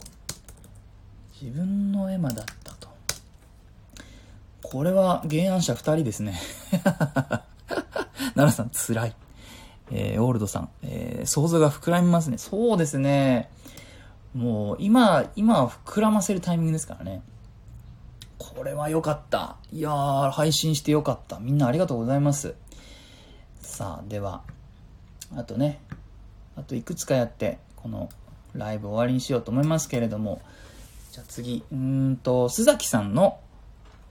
自分の絵馬だったと。これは原案者2人ですね。奈良さんつらいえー、オールドさん、えー、想像が膨らみますねそうですねもう今今は膨らませるタイミングですからねこれは良かった。いやー、配信して良かった。みんなありがとうございます。さあ、では、あとね、あといくつかやって、このライブ終わりにしようと思いますけれども、じゃあ次、うんと、須崎さんの、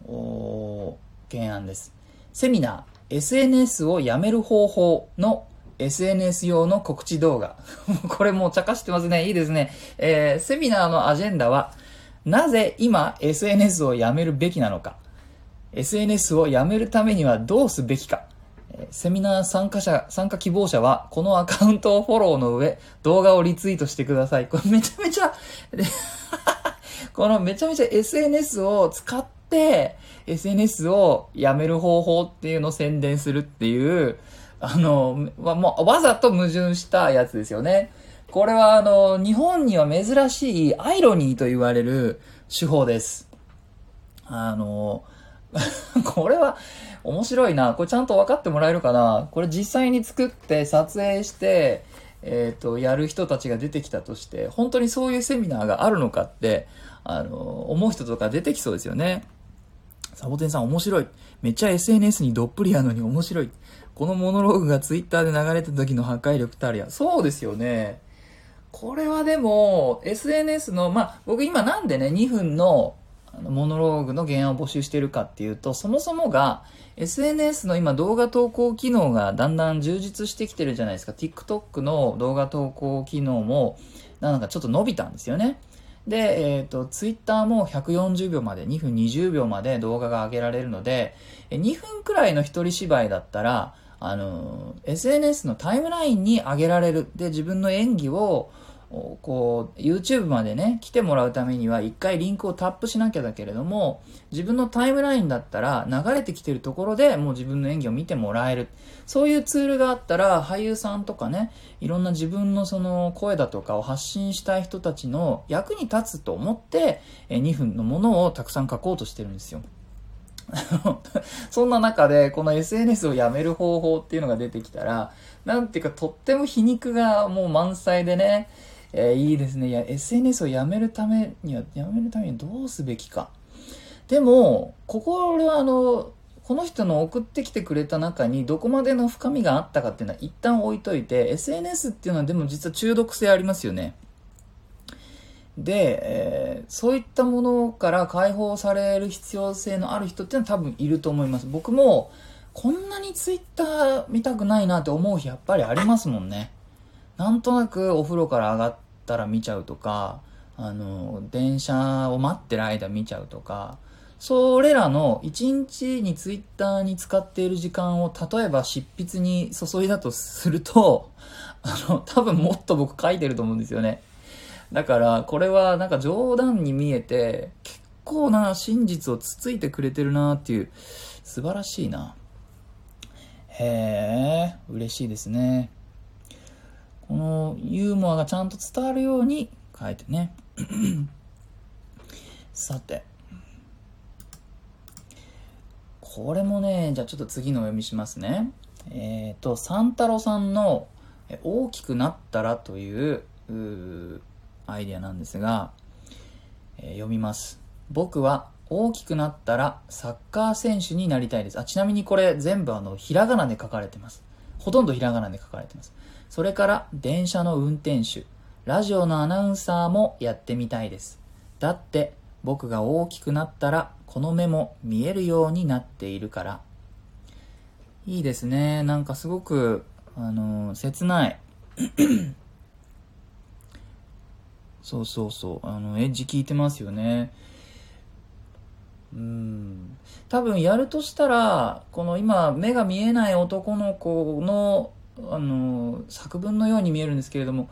お原案です。セミナー、SNS をやめる方法の SNS 用の告知動画。これもう茶化してますね。いいですね。えー、セミナーのアジェンダは、なぜ今 SNS をやめるべきなのか ?SNS をやめるためにはどうすべきかセミナー参加者、参加希望者は、このアカウントをフォローの上、動画をリツイートしてください。これめちゃめちゃ このめちゃめちゃ SNS を使って、SNS をやめる方法っていうのを宣伝するっていう、あの、もうわざと矛盾したやつですよね。これはあの、日本には珍しいアイロニーと言われる手法です。あの、これは、面白いな。これちゃんと分かってもらえるかなこれ実際に作って撮影して、えっ、ー、と、やる人たちが出てきたとして、本当にそういうセミナーがあるのかって、あの、思う人とか出てきそうですよね。サボテンさん面白い。めっちゃ SNS にどっぷりやのに面白い。このモノローグが Twitter で流れた時の破壊力たるや。そうですよね。これはでも、SNS の、まあ、僕今なんでね、2分のモノローグの原案を募集してるかっていうと、そもそもが SNS の今動画投稿機能がだんだん充実してきてるじゃないですか。TikTok の動画投稿機能もなんかちょっと伸びたんですよね。で、えっ、ー、と、ツイッターも140秒まで、2分20秒まで動画が上げられるので、2分くらいの一人芝居だったら、あの、SNS のタイムラインに上げられる。で、自分の演技を、こう、YouTube までね、来てもらうためには一回リンクをタップしなきゃだけれども、自分のタイムラインだったら流れてきてるところでもう自分の演技を見てもらえる。そういうツールがあったら俳優さんとかね、いろんな自分のその声だとかを発信したい人たちの役に立つと思って2分のものをたくさん書こうとしてるんですよ。そんな中で、この SNS をやめる方法っていうのが出てきたら、なんていうかとっても皮肉がもう満載でね、えー、いいですね。いや、SNS をやめるためには、やめるためにどうすべきか。でも、ここはあの、この人の送ってきてくれた中にどこまでの深みがあったかっていうのは一旦置いといて、SNS っていうのはでも実は中毒性ありますよね。で、えー、そういったものから解放される必要性のある人っていうのは多分いると思います。僕も、こんなにツイッター見たくないなって思う日やっぱりありますもんね。なんとなくお風呂から上がったら見ちゃうとか、あの、電車を待ってる間見ちゃうとか、それらの一日にツイッターに使っている時間を例えば執筆に注いだとすると、あの、多分もっと僕書いてると思うんですよね。だからこれはなんか冗談に見えて結構な真実をつついてくれてるなっていう素晴らしいな。へえ、嬉しいですね。このユーモアがちゃんと伝わるように書いてね。さて。これもね、じゃあちょっと次のお読みしますね。えっ、ー、と、三太郎さんの大きくなったらというアイデアなんですが、えー、読みます。僕は大きくなったらサッカー選手になりたいです。あ、ちなみにこれ全部あの、ひらがなで書かれてます。ほとんどひらがなで書かれてます。それから電車の運転手、ラジオのアナウンサーもやってみたいです。だって僕が大きくなったらこの目も見えるようになっているから。いいですね。なんかすごく、あのー、切ない。そうそうそう。あの、エッジ効いてますよね。うん。多分やるとしたら、この今、目が見えない男の子のあの作文のように見えるんですけれども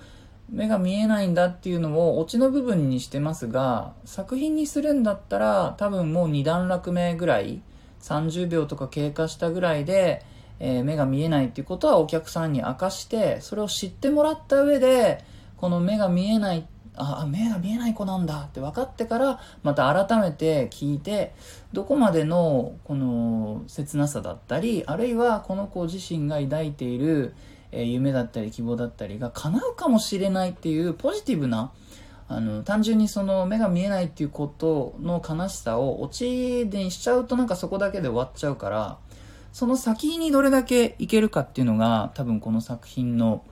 目が見えないんだっていうのをオチの部分にしてますが作品にするんだったら多分もう2段落目ぐらい30秒とか経過したぐらいで、えー、目が見えないっていうことはお客さんに明かしてそれを知ってもらった上でこの目が見えないっああ目が見えない子なんだ。って分かってからまた改めて聞いてどこまでのこの切なさだったりあるいはこの子自身が抱いている、え夢だったり希望だったりが叶うかもしれないっていうポジティブなあの単純にその目が見えないっていうことの悲しさをオチにしちゃうとなんかそこだけで終わっちゃうからその先にどれだけいけるかっていうのが多分この作品の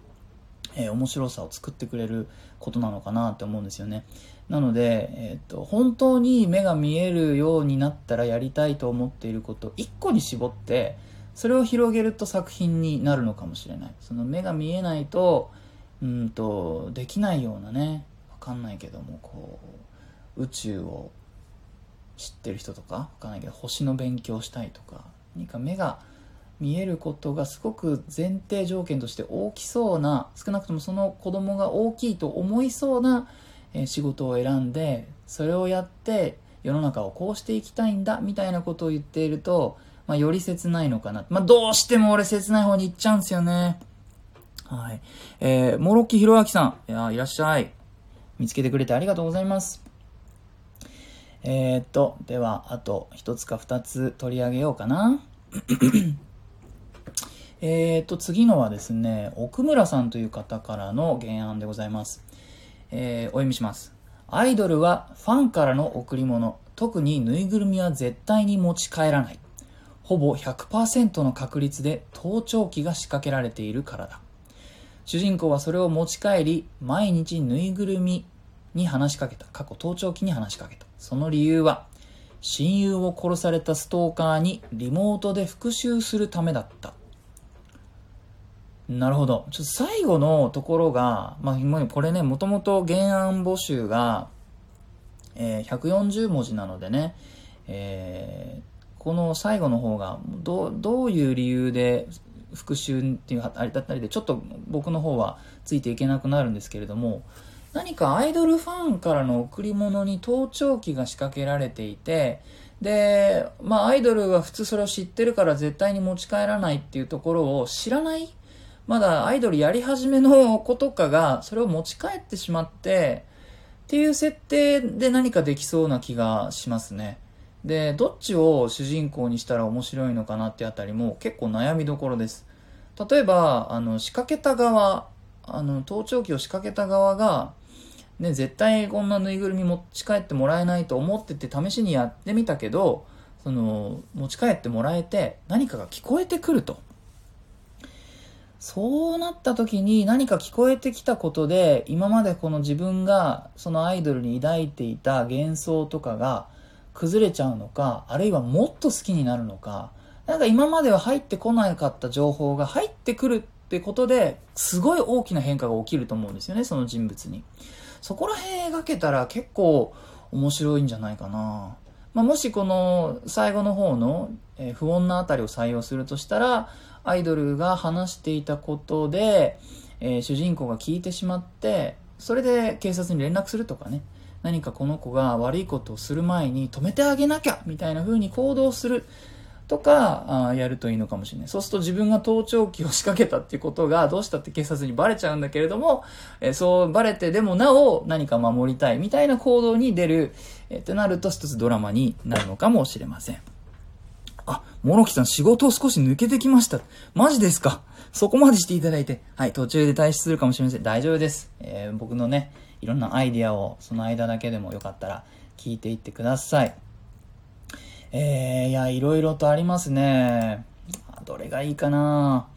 えー、面白さを作ってくれることなのかなって思うんですよね。なので、えーと、本当に目が見えるようになったらやりたいと思っていること1個に絞ってそれを広げると作品になるのかもしれないその目が見えないとうんとできないようなねわかんないけどもこう宇宙を知ってる人とかわかんないけど星の勉強したいとか何か目が見えることがすごく前提条件として大きそうな少なくともその子供が大きいと思いそうな、仕事を選んでそれをやって世の中をこうしていきたいんだみたいなことを言っていると、まあ、より切ないのかな。まあ、どうしても俺切ない方に行っちゃうんですよね。はい。えー、モロッキひろあきさん。いや、いらっしゃい。見つけてくれてありがとうございます。えー、っと、では、あと一つか二つ取り上げようかな。えーと、次のはですね、奥村さんという方からの原案でございます。えー、お読みします。アイドルはファンからの贈り物、特にぬいぐるみは絶対に持ち帰らない。ほぼ100%の確率で盗聴器が仕掛けられているからだ。主人公はそれを持ち帰り、毎日ぬいぐるみに話しかけた。過去盗聴器に話しかけた。その理由は、親友を殺されたストーカーにリモートで復讐するためだった。なるほど。ちょっと最後のところが、まあ、これね、もともと原案募集が、えー、140文字なのでね、えー、この最後の方がど、どういう理由で復習っていうあれだったりで、ちょっと僕の方はついていけなくなるんですけれども、何かアイドルファンからの贈り物に盗聴器が仕掛けられていて、で、まあアイドルは普通それを知ってるから絶対に持ち帰らないっていうところを知らないまだアイドルやり始めの子とかがそれを持ち帰ってしまってっていう設定で何かできそうな気がしますね。で、どっちを主人公にしたら面白いのかなってあたりも結構悩みどころです。例えば、あの、仕掛けた側、あの、盗聴器を仕掛けた側が、ね、絶対こんなぬいぐるみ持ち帰ってもらえないと思ってて試しにやってみたけど、その、持ち帰ってもらえて何かが聞こえてくると。そうなった時に何か聞こえてきたことで、今までこの自分がそのアイドルに抱いていた幻想とかが崩れちゃうのか、あるいはもっと好きになるのか、なんか今までは入ってこなかった情報が入ってくるってことで、すごい大きな変化が起きると思うんですよね、その人物に。そこら辺描けたら結構面白いんじゃないかな。まあ、もしこの最後の方の、え不穏なあたりを採用するとしたら、アイドルが話していたことで、えー、主人公が聞いてしまって、それで警察に連絡するとかね、何かこの子が悪いことをする前に止めてあげなきゃみたいな風に行動するとか、あやるといいのかもしれない。そうすると自分が盗聴器を仕掛けたっていうことがどうしたって警察にバレちゃうんだけれども、えー、そうバレてでもなお何か守りたいみたいな行動に出る、えー、ってなると一つドラマになるのかもしれません。あ、モロキさん仕事を少し抜けてきました。マジですか？そこまでしていただいて。はい、途中で退出するかもしれません。大丈夫です。えー、僕のね、いろんなアイディアをその間だけでもよかったら聞いていってください。えー、いや、いろいろとありますね。どれがいいかな？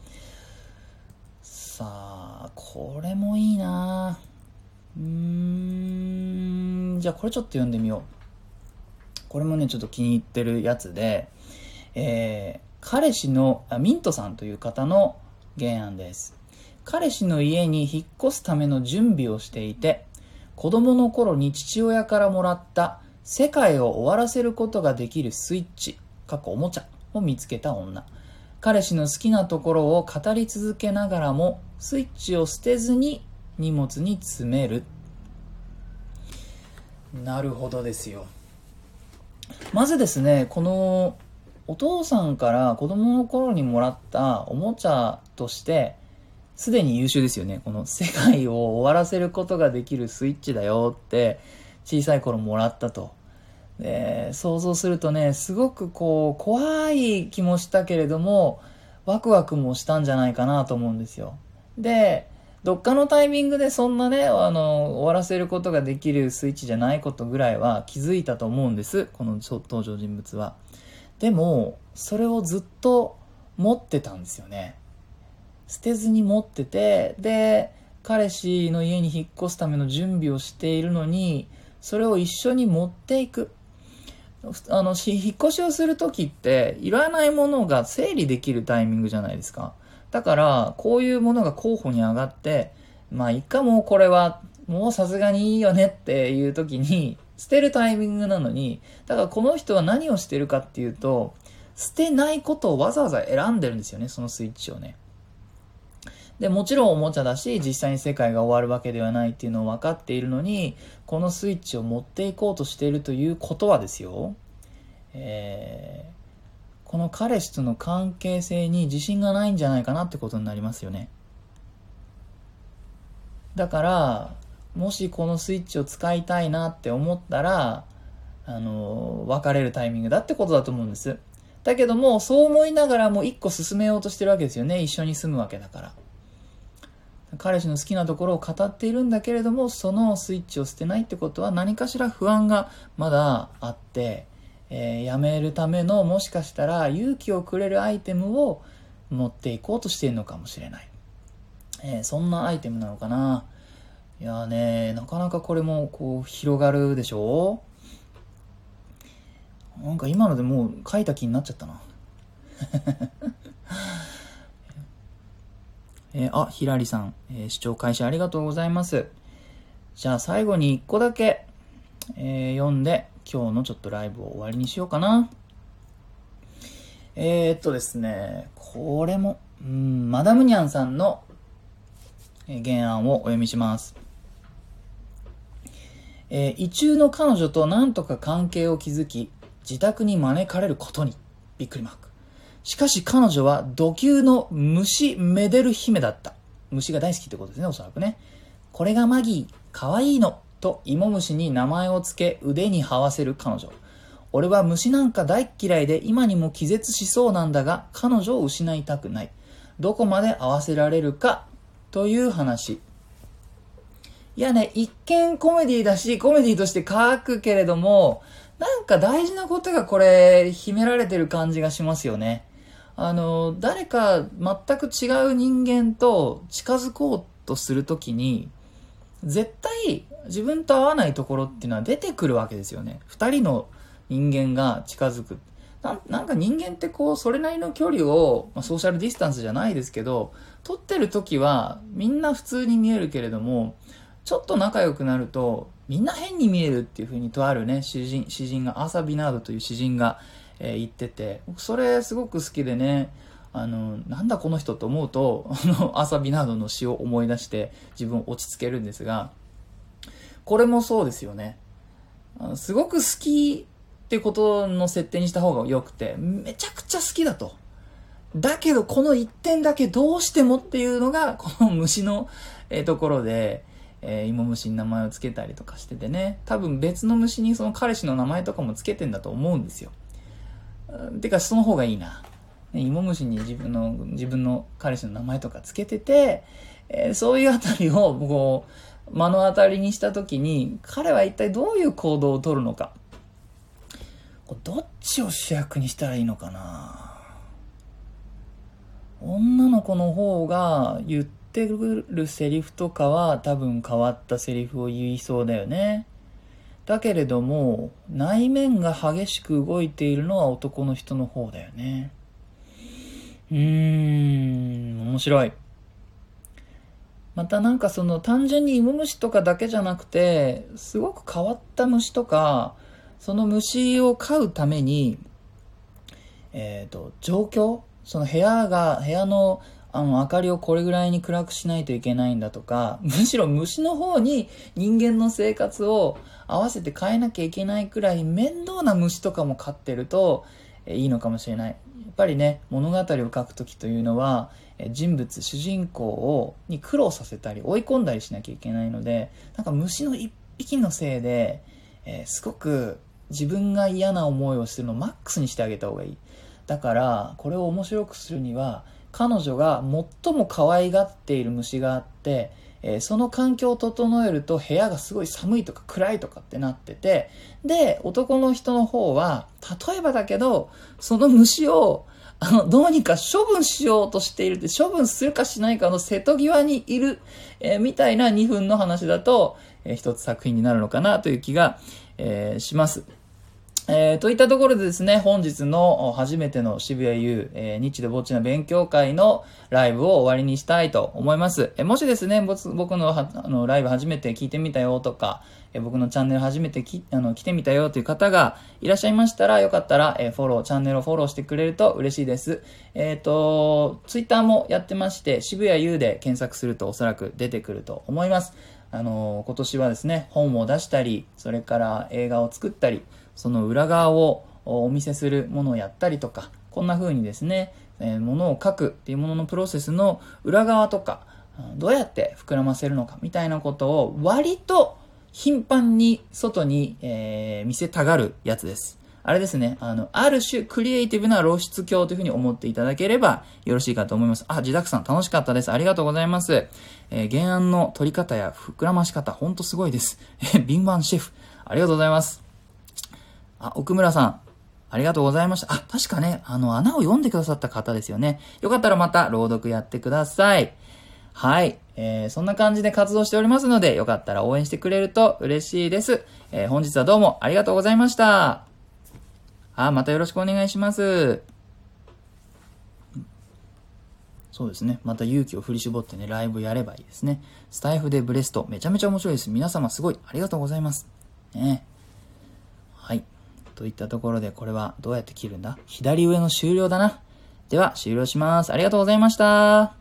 さあ、これもいいなうーん、じゃあこれちょっと読んでみよう。これもね、ちょっと気に入ってるやつで、えー、彼氏の、ミントさんという方の原案です。彼氏の家に引っ越すための準備をしていて、子供の頃に父親からもらった世界を終わらせることができるスイッチ、過去おもちゃを見つけた女。彼氏の好きなところを語り続けながらも、スイッチを捨てずに荷物に詰める。なるほどですよ。まずですね、このお父さんから子供の頃にもらったおもちゃとして、すでに優秀ですよね。この世界を終わらせることができるスイッチだよって小さい頃もらったと。で、想像するとね、すごくこう怖い気もしたけれども、ワクワクもしたんじゃないかなと思うんですよ。で、どっかのタイミングでそんなね、あの、終わらせることができるスイッチじゃないことぐらいは気づいたと思うんです。この登場人物は。でもそれをずっと持ってたんですよね。捨てずに持っててで彼氏の家に引っ越すための準備をしているのにそれを一緒に持っていく。あの引っ越しをする時っていらないものが整理できるタイミングじゃないですか。だからこういうものが候補に上がってまあいっかもうこれはもうさすがにいいよねっていう時に捨てるタイミングなのに、だからこの人は何をしてるかっていうと、捨てないことをわざわざ選んでるんですよね、そのスイッチをね。で、もちろんおもちゃだし、実際に世界が終わるわけではないっていうのを分かっているのに、このスイッチを持っていこうとしているということはですよ、えー、この彼氏との関係性に自信がないんじゃないかなってことになりますよね。だから、もしこのスイッチを使いたいなって思ったら、あの、別れるタイミングだってことだと思うんです。だけども、そう思いながらも一個進めようとしてるわけですよね。一緒に住むわけだから。彼氏の好きなところを語っているんだけれども、そのスイッチを捨てないってことは何かしら不安がまだあって、えー、やめるためのもしかしたら勇気をくれるアイテムを持っていこうとしているのかもしれない。えー、そんなアイテムなのかな。いやね、なかなかこれもこう広がるでしょ？なんか今のでもう書いた気になっちゃったな。えー、あ、ひらりさん、えー、視聴開始ありがとうございます。じゃあ最後に1個だけ、えー、読んで今日のちょっとライブを終わりにしようかな。えー、っとですね、これも、うん、マダムニャンさんの、原案をお読みします。えー、異中の彼女と何とか関係を築き、自宅に招かれることに、びっくりマーク。しかし彼女は土球の虫めでる姫だった。虫が大好きってことですね、おそらくね。これがマギー、かわいいの、と芋虫に名前を付け腕に這わせる彼女。俺は虫なんか大嫌いで今にも気絶しそうなんだが、彼女を失いたくない。どこまで合わせられるか、という話。いやね、一見コメディだし、コメディとして書くけれども、なんか大事なことがこれ、秘められてる感じがしますよね。あの、誰か全く違う人間と近づこうとするときに、絶対自分と合わないところっていうのは出てくるわけですよね。二人の人間が近づく。ななんか人間ってこう、それなりの距離を、まあ、ソーシャルディスタンスじゃないですけど、取ってる時はみんな普通に見えるけれども、ちょっと仲良くなると、みんな変に見えるっていうふうにとあるね、詩人、詩人が、アーサー・ビナードという詩人が、えー、言ってて、それすごく好きでね、あの、なんだこの人と思うと、あの、アーサー・ビナードの詩を思い出して自分を落ち着けるんですが、これもそうですよね。あのすごく好きってことの設定にした方が良くて、めちゃくちゃ好きだと。だけど、この一点だけどうしてもっていうのが、この虫の、え、ところで、えー、芋虫に名前を付けたりとかしててね、多分別の虫にその彼氏の名前とかも付けてんだと思うんですよ。てか、その方がいいな。ね、芋虫に自分の、自分の彼氏の名前とか付けてて、えー、そういうあたりを、こう、目の当たりにしたときに、彼は一体どういう行動をとるのか。どっちを主役にしたらいいのかな女の子の方が言ってくるセリフとかは多分変わったセリフを言いそうだよね。だけれども、内面が激しく動いているのは男の人の方だよね。うーん、面白い。またなんかその単純に芋虫とかだけじゃなくて、すごく変わった虫とか、その虫を飼うために、えっ、ー、と、状況その部屋が、部屋のあの、明かりをこれぐらいに暗くしないといけないんだとか、むしろ虫の方に人間の生活を合わせて変えなきゃいけないくらい面倒な虫とかも飼ってると、えいいのかもしれない。やっぱりね、物語を書くときというのは、え人物、主人公を、に苦労させたり、追い込んだりしなきゃいけないので、なんか虫の一匹のせいで、えー、すごく自分が嫌な思いをするのをマックスにしてあげた方がいい。だから、これを面白くするには、彼女が最も可愛がっている虫があって、えー、その環境を整えると部屋がすごい寒いとか暗いとかってなってて、で、男の人の方は、例えばだけど、その虫を、あの、どうにか処分しようとしているって、処分するかしないかの瀬戸際にいる、えー、みたいな2分の話だと、えー、一つ作品になるのかなという気が、えー、します。えー、といったところでですね、本日の初めての渋谷 U、えー、日でぼっちの勉強会のライブを終わりにしたいと思います。えー、もしですね、僕のあのライブ初めて聞いてみたよとか、えー、僕のチャンネル初めてきあの来てみたよという方がいらっしゃいましたら、よかったら、えー、フォロー、チャンネルをフォローしてくれると嬉しいです。えっ、ー、と、ツイッターもやってまして、渋谷 U で検索するとおそらく出てくると思います。あの今年はですね、本を出したり、それから映画を作ったり、その裏側をお見せするものをやったりとか、こんな風にですね、えー、ものを書くっていうもののプロセスの裏側とか、どうやって膨らませるのかみたいなことを割と頻繁に外に、えー、見せたがるやつです。あれですね、あの、ある種クリエイティブな露出鏡というふうに思っていただければよろしいかと思います。あ、自宅さん楽しかったです。ありがとうございます。えー、原案の取り方や膨らまし方、ほんとすごいです。え、敏腕シェフ、ありがとうございます。あ、奥村さん、ありがとうございました。あ、確かね、あの、穴を読んでくださった方ですよね。よかったらまた朗読やってください。はい。えー、そんな感じで活動しておりますので、よかったら応援してくれると嬉しいです。えー、本日はどうもありがとうございました。あ、またよろしくお願いします。そうですね。また勇気を振り絞ってね、ライブやればいいですね。スタイフでブレスト、めちゃめちゃ面白いです。皆様すごい、ありがとうございます。ね。といったところで、これはどうやって切るんだ？左上の終了だな。では、終了します。ありがとうございました。